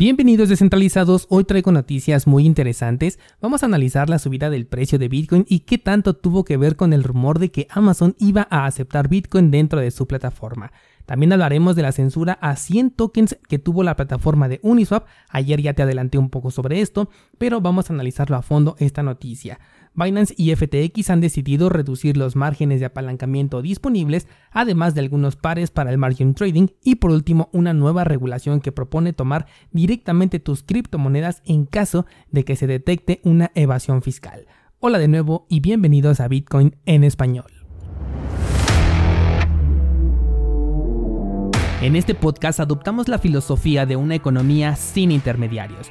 Bienvenidos descentralizados, hoy traigo noticias muy interesantes. Vamos a analizar la subida del precio de Bitcoin y qué tanto tuvo que ver con el rumor de que Amazon iba a aceptar Bitcoin dentro de su plataforma. También hablaremos de la censura a 100 tokens que tuvo la plataforma de Uniswap. Ayer ya te adelanté un poco sobre esto, pero vamos a analizarlo a fondo esta noticia. Binance y FTX han decidido reducir los márgenes de apalancamiento disponibles, además de algunos pares para el margin trading y por último una nueva regulación que propone tomar directamente tus criptomonedas en caso de que se detecte una evasión fiscal. Hola de nuevo y bienvenidos a Bitcoin en español. En este podcast adoptamos la filosofía de una economía sin intermediarios,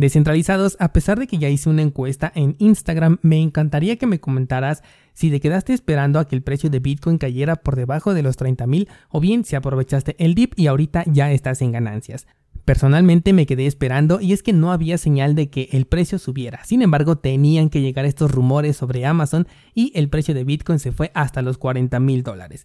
Descentralizados, a pesar de que ya hice una encuesta en Instagram, me encantaría que me comentaras si te quedaste esperando a que el precio de Bitcoin cayera por debajo de los 30 mil o bien si aprovechaste el dip y ahorita ya estás en ganancias. Personalmente me quedé esperando y es que no había señal de que el precio subiera. Sin embargo, tenían que llegar estos rumores sobre Amazon y el precio de Bitcoin se fue hasta los 40 mil dólares.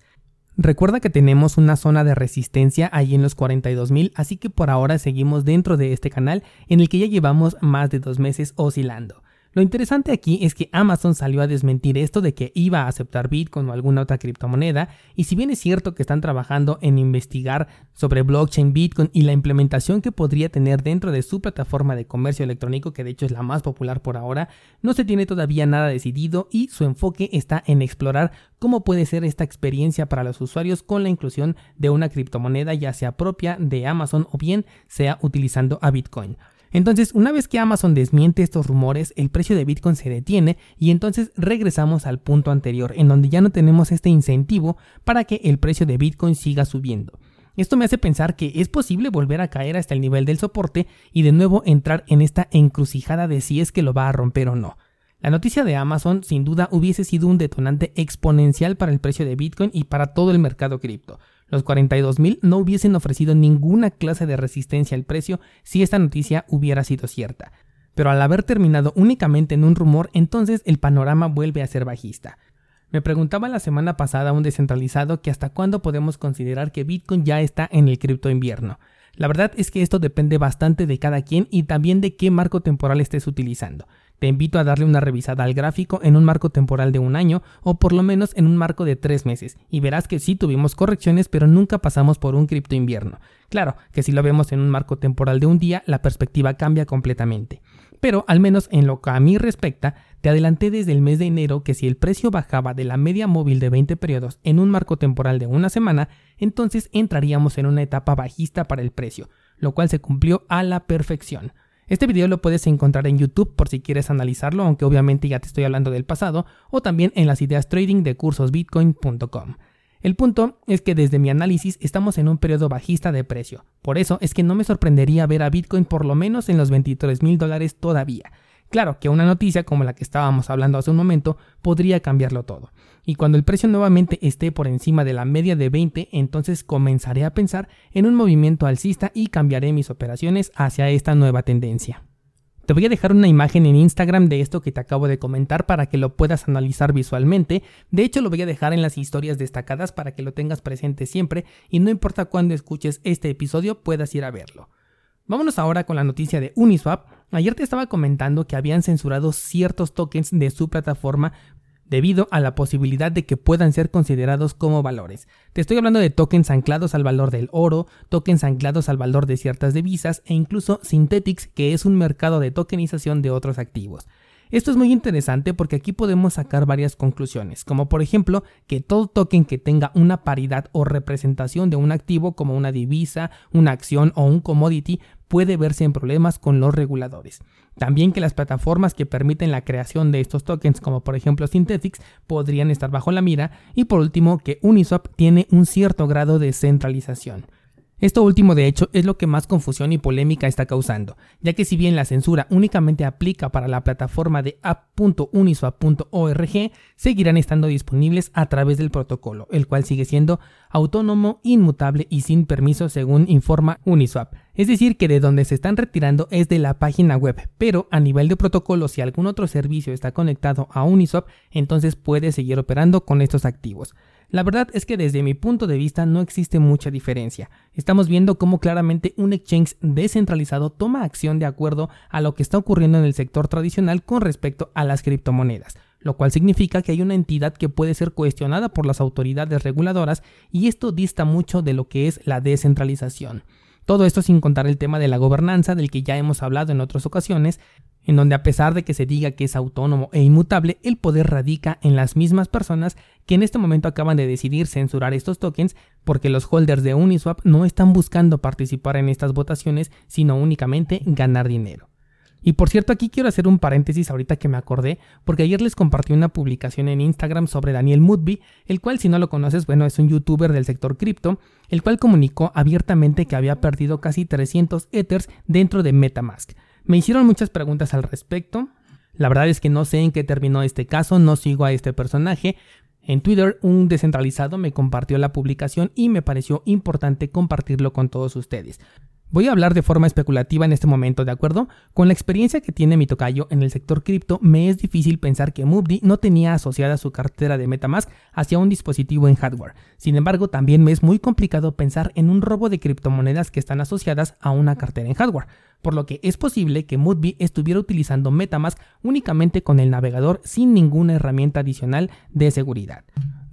Recuerda que tenemos una zona de resistencia ahí en los 42 mil, así que por ahora seguimos dentro de este canal en el que ya llevamos más de dos meses oscilando. Lo interesante aquí es que Amazon salió a desmentir esto de que iba a aceptar Bitcoin o alguna otra criptomoneda, y si bien es cierto que están trabajando en investigar sobre blockchain Bitcoin y la implementación que podría tener dentro de su plataforma de comercio electrónico, que de hecho es la más popular por ahora, no se tiene todavía nada decidido y su enfoque está en explorar cómo puede ser esta experiencia para los usuarios con la inclusión de una criptomoneda ya sea propia de Amazon o bien sea utilizando a Bitcoin. Entonces, una vez que Amazon desmiente estos rumores, el precio de Bitcoin se detiene y entonces regresamos al punto anterior, en donde ya no tenemos este incentivo para que el precio de Bitcoin siga subiendo. Esto me hace pensar que es posible volver a caer hasta el nivel del soporte y de nuevo entrar en esta encrucijada de si es que lo va a romper o no. La noticia de Amazon sin duda hubiese sido un detonante exponencial para el precio de Bitcoin y para todo el mercado cripto. Los 42.000 no hubiesen ofrecido ninguna clase de resistencia al precio si esta noticia hubiera sido cierta. Pero al haber terminado únicamente en un rumor, entonces el panorama vuelve a ser bajista. Me preguntaba la semana pasada un descentralizado que hasta cuándo podemos considerar que Bitcoin ya está en el cripto invierno. La verdad es que esto depende bastante de cada quien y también de qué marco temporal estés utilizando. Te invito a darle una revisada al gráfico en un marco temporal de un año o por lo menos en un marco de tres meses y verás que sí tuvimos correcciones pero nunca pasamos por un cripto invierno. Claro que si lo vemos en un marco temporal de un día la perspectiva cambia completamente. Pero al menos en lo que a mí respecta, te adelanté desde el mes de enero que si el precio bajaba de la media móvil de 20 periodos en un marco temporal de una semana, entonces entraríamos en una etapa bajista para el precio, lo cual se cumplió a la perfección. Este video lo puedes encontrar en YouTube por si quieres analizarlo, aunque obviamente ya te estoy hablando del pasado, o también en las ideas trading de cursosbitcoin.com. El punto es que desde mi análisis estamos en un periodo bajista de precio, por eso es que no me sorprendería ver a Bitcoin por lo menos en los 23 mil dólares todavía. Claro que una noticia como la que estábamos hablando hace un momento podría cambiarlo todo. Y cuando el precio nuevamente esté por encima de la media de 20, entonces comenzaré a pensar en un movimiento alcista y cambiaré mis operaciones hacia esta nueva tendencia. Te voy a dejar una imagen en Instagram de esto que te acabo de comentar para que lo puedas analizar visualmente. De hecho, lo voy a dejar en las historias destacadas para que lo tengas presente siempre y no importa cuándo escuches este episodio puedas ir a verlo. Vámonos ahora con la noticia de Uniswap. Ayer te estaba comentando que habían censurado ciertos tokens de su plataforma debido a la posibilidad de que puedan ser considerados como valores. Te estoy hablando de tokens anclados al valor del oro, tokens anclados al valor de ciertas divisas e incluso Synthetics, que es un mercado de tokenización de otros activos. Esto es muy interesante porque aquí podemos sacar varias conclusiones, como por ejemplo que todo token que tenga una paridad o representación de un activo como una divisa, una acción o un commodity puede verse en problemas con los reguladores. También que las plataformas que permiten la creación de estos tokens, como por ejemplo Synthetics, podrían estar bajo la mira. Y por último, que Uniswap tiene un cierto grado de centralización. Esto último, de hecho, es lo que más confusión y polémica está causando, ya que si bien la censura únicamente aplica para la plataforma de app.uniswap.org, seguirán estando disponibles a través del protocolo, el cual sigue siendo autónomo, inmutable y sin permiso según informa Uniswap. Es decir, que de donde se están retirando es de la página web, pero a nivel de protocolo, si algún otro servicio está conectado a Uniswap, entonces puede seguir operando con estos activos. La verdad es que desde mi punto de vista no existe mucha diferencia. Estamos viendo cómo claramente un exchange descentralizado toma acción de acuerdo a lo que está ocurriendo en el sector tradicional con respecto a las criptomonedas lo cual significa que hay una entidad que puede ser cuestionada por las autoridades reguladoras y esto dista mucho de lo que es la descentralización. Todo esto sin contar el tema de la gobernanza del que ya hemos hablado en otras ocasiones, en donde a pesar de que se diga que es autónomo e inmutable, el poder radica en las mismas personas que en este momento acaban de decidir censurar estos tokens porque los holders de Uniswap no están buscando participar en estas votaciones, sino únicamente ganar dinero. Y por cierto, aquí quiero hacer un paréntesis ahorita que me acordé, porque ayer les compartí una publicación en Instagram sobre Daniel Mudby, el cual si no lo conoces, bueno, es un youtuber del sector cripto, el cual comunicó abiertamente que había perdido casi 300 Ethers dentro de Metamask. Me hicieron muchas preguntas al respecto. La verdad es que no sé en qué terminó este caso, no sigo a este personaje. En Twitter un descentralizado me compartió la publicación y me pareció importante compartirlo con todos ustedes. Voy a hablar de forma especulativa en este momento, ¿de acuerdo? Con la experiencia que tiene mi tocayo en el sector cripto, me es difícil pensar que Mubdi no tenía asociada su cartera de Metamask hacia un dispositivo en hardware. Sin embargo, también me es muy complicado pensar en un robo de criptomonedas que están asociadas a una cartera en hardware, por lo que es posible que Mudby estuviera utilizando Metamask únicamente con el navegador sin ninguna herramienta adicional de seguridad.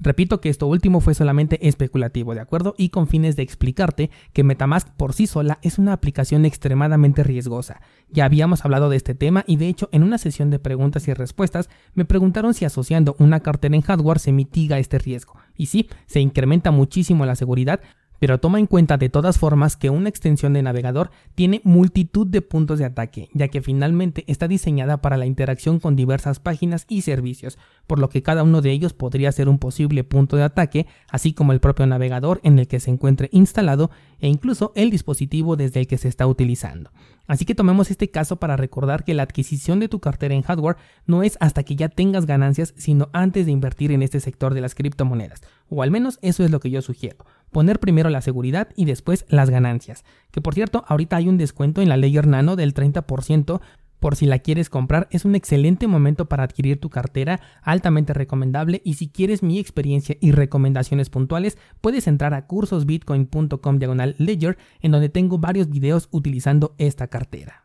Repito que esto último fue solamente especulativo, ¿de acuerdo? Y con fines de explicarte que Metamask por sí sola es una aplicación extremadamente riesgosa. Ya habíamos hablado de este tema y de hecho en una sesión de preguntas y respuestas me preguntaron si asociando una cartera en hardware se mitiga este riesgo. Y sí, se incrementa muchísimo la seguridad, pero toma en cuenta de todas formas que una extensión de navegador tiene multitud de puntos de ataque, ya que finalmente está diseñada para la interacción con diversas páginas y servicios, por lo que cada uno de ellos podría ser un posible punto de ataque, así como el propio navegador en el que se encuentre instalado e incluso el dispositivo desde el que se está utilizando. Así que tomemos este caso para recordar que la adquisición de tu cartera en hardware no es hasta que ya tengas ganancias, sino antes de invertir en este sector de las criptomonedas, o al menos eso es lo que yo sugiero poner primero la seguridad y después las ganancias. Que por cierto, ahorita hay un descuento en la Layer Nano del 30%. Por si la quieres comprar, es un excelente momento para adquirir tu cartera, altamente recomendable. Y si quieres mi experiencia y recomendaciones puntuales, puedes entrar a cursosbitcoin.com diagonal ledger, en donde tengo varios videos utilizando esta cartera.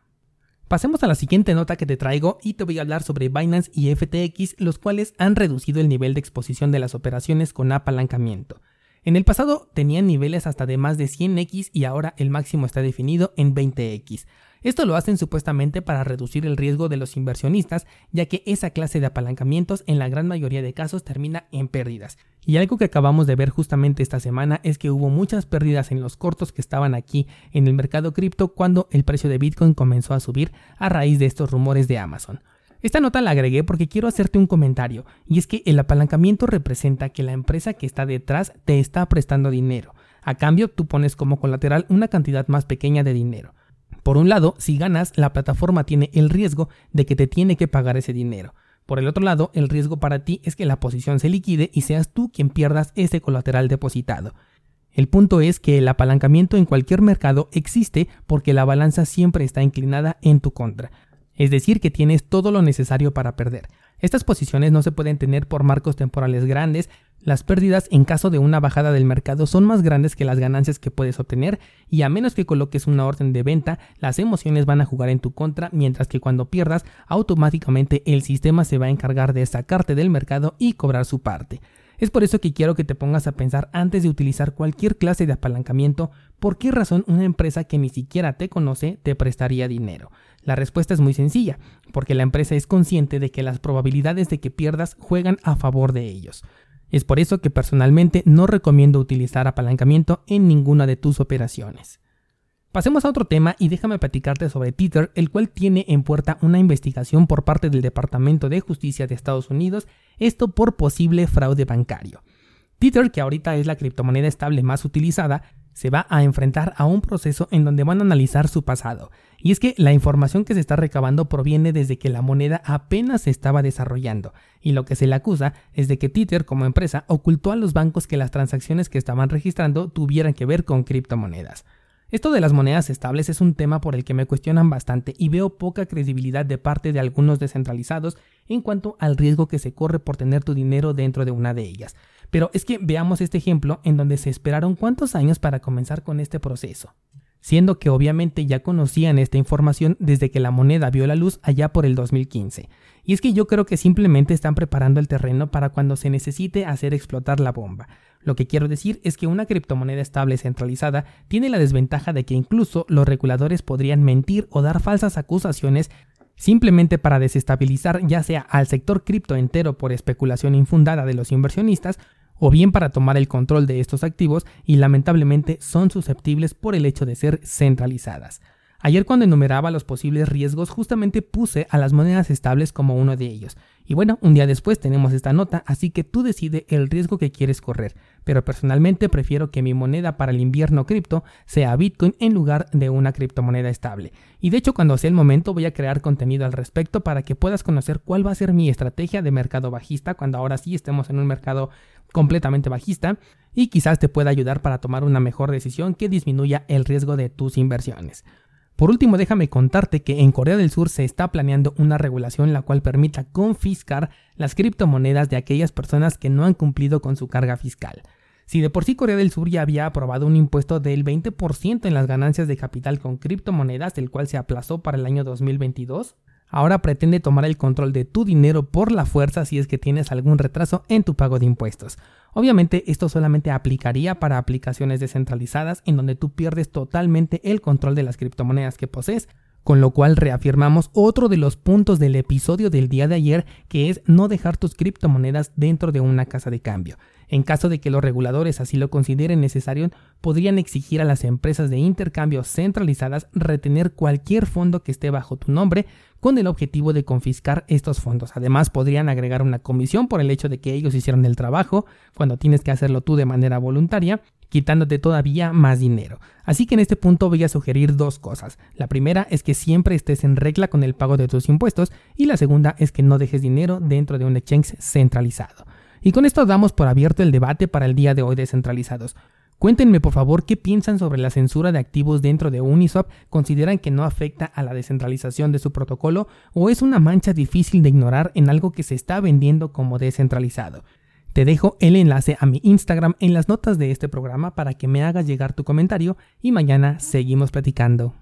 Pasemos a la siguiente nota que te traigo y te voy a hablar sobre Binance y FTX, los cuales han reducido el nivel de exposición de las operaciones con apalancamiento. En el pasado tenían niveles hasta de más de 100x y ahora el máximo está definido en 20x. Esto lo hacen supuestamente para reducir el riesgo de los inversionistas, ya que esa clase de apalancamientos en la gran mayoría de casos termina en pérdidas. Y algo que acabamos de ver justamente esta semana es que hubo muchas pérdidas en los cortos que estaban aquí en el mercado cripto cuando el precio de Bitcoin comenzó a subir a raíz de estos rumores de Amazon. Esta nota la agregué porque quiero hacerte un comentario, y es que el apalancamiento representa que la empresa que está detrás te está prestando dinero. A cambio, tú pones como colateral una cantidad más pequeña de dinero. Por un lado, si ganas, la plataforma tiene el riesgo de que te tiene que pagar ese dinero. Por el otro lado, el riesgo para ti es que la posición se liquide y seas tú quien pierdas ese colateral depositado. El punto es que el apalancamiento en cualquier mercado existe porque la balanza siempre está inclinada en tu contra es decir, que tienes todo lo necesario para perder. Estas posiciones no se pueden tener por marcos temporales grandes, las pérdidas en caso de una bajada del mercado son más grandes que las ganancias que puedes obtener y a menos que coloques una orden de venta, las emociones van a jugar en tu contra, mientras que cuando pierdas, automáticamente el sistema se va a encargar de sacarte del mercado y cobrar su parte. Es por eso que quiero que te pongas a pensar antes de utilizar cualquier clase de apalancamiento, por qué razón una empresa que ni siquiera te conoce te prestaría dinero. La respuesta es muy sencilla, porque la empresa es consciente de que las probabilidades de que pierdas juegan a favor de ellos. Es por eso que personalmente no recomiendo utilizar apalancamiento en ninguna de tus operaciones. Pasemos a otro tema y déjame platicarte sobre Tether, el cual tiene en puerta una investigación por parte del Departamento de Justicia de Estados Unidos, esto por posible fraude bancario. Tether, que ahorita es la criptomoneda estable más utilizada, se va a enfrentar a un proceso en donde van a analizar su pasado. Y es que la información que se está recabando proviene desde que la moneda apenas se estaba desarrollando, y lo que se le acusa es de que Tether como empresa ocultó a los bancos que las transacciones que estaban registrando tuvieran que ver con criptomonedas. Esto de las monedas estables es un tema por el que me cuestionan bastante y veo poca credibilidad de parte de algunos descentralizados en cuanto al riesgo que se corre por tener tu dinero dentro de una de ellas. Pero es que veamos este ejemplo en donde se esperaron cuántos años para comenzar con este proceso. Siendo que obviamente ya conocían esta información desde que la moneda vio la luz allá por el 2015. Y es que yo creo que simplemente están preparando el terreno para cuando se necesite hacer explotar la bomba. Lo que quiero decir es que una criptomoneda estable centralizada tiene la desventaja de que incluso los reguladores podrían mentir o dar falsas acusaciones simplemente para desestabilizar ya sea al sector cripto entero por especulación infundada de los inversionistas o bien para tomar el control de estos activos y lamentablemente son susceptibles por el hecho de ser centralizadas. Ayer cuando enumeraba los posibles riesgos justamente puse a las monedas estables como uno de ellos. Y bueno, un día después tenemos esta nota, así que tú decide el riesgo que quieres correr. Pero personalmente prefiero que mi moneda para el invierno cripto sea Bitcoin en lugar de una criptomoneda estable. Y de hecho cuando sea el momento voy a crear contenido al respecto para que puedas conocer cuál va a ser mi estrategia de mercado bajista cuando ahora sí estemos en un mercado completamente bajista y quizás te pueda ayudar para tomar una mejor decisión que disminuya el riesgo de tus inversiones. Por último, déjame contarte que en Corea del Sur se está planeando una regulación la cual permita confiscar las criptomonedas de aquellas personas que no han cumplido con su carga fiscal. Si de por sí Corea del Sur ya había aprobado un impuesto del 20% en las ganancias de capital con criptomonedas, el cual se aplazó para el año 2022, ahora pretende tomar el control de tu dinero por la fuerza si es que tienes algún retraso en tu pago de impuestos. Obviamente esto solamente aplicaría para aplicaciones descentralizadas en donde tú pierdes totalmente el control de las criptomonedas que posees, con lo cual reafirmamos otro de los puntos del episodio del día de ayer que es no dejar tus criptomonedas dentro de una casa de cambio. En caso de que los reguladores así lo consideren necesario, podrían exigir a las empresas de intercambio centralizadas retener cualquier fondo que esté bajo tu nombre con el objetivo de confiscar estos fondos. Además, podrían agregar una comisión por el hecho de que ellos hicieron el trabajo cuando tienes que hacerlo tú de manera voluntaria quitándote todavía más dinero. Así que en este punto voy a sugerir dos cosas. La primera es que siempre estés en regla con el pago de tus impuestos y la segunda es que no dejes dinero dentro de un exchange centralizado. Y con esto damos por abierto el debate para el día de hoy descentralizados. Cuéntenme por favor qué piensan sobre la censura de activos dentro de Uniswap, consideran que no afecta a la descentralización de su protocolo o es una mancha difícil de ignorar en algo que se está vendiendo como descentralizado. Te dejo el enlace a mi Instagram en las notas de este programa para que me hagas llegar tu comentario y mañana seguimos platicando.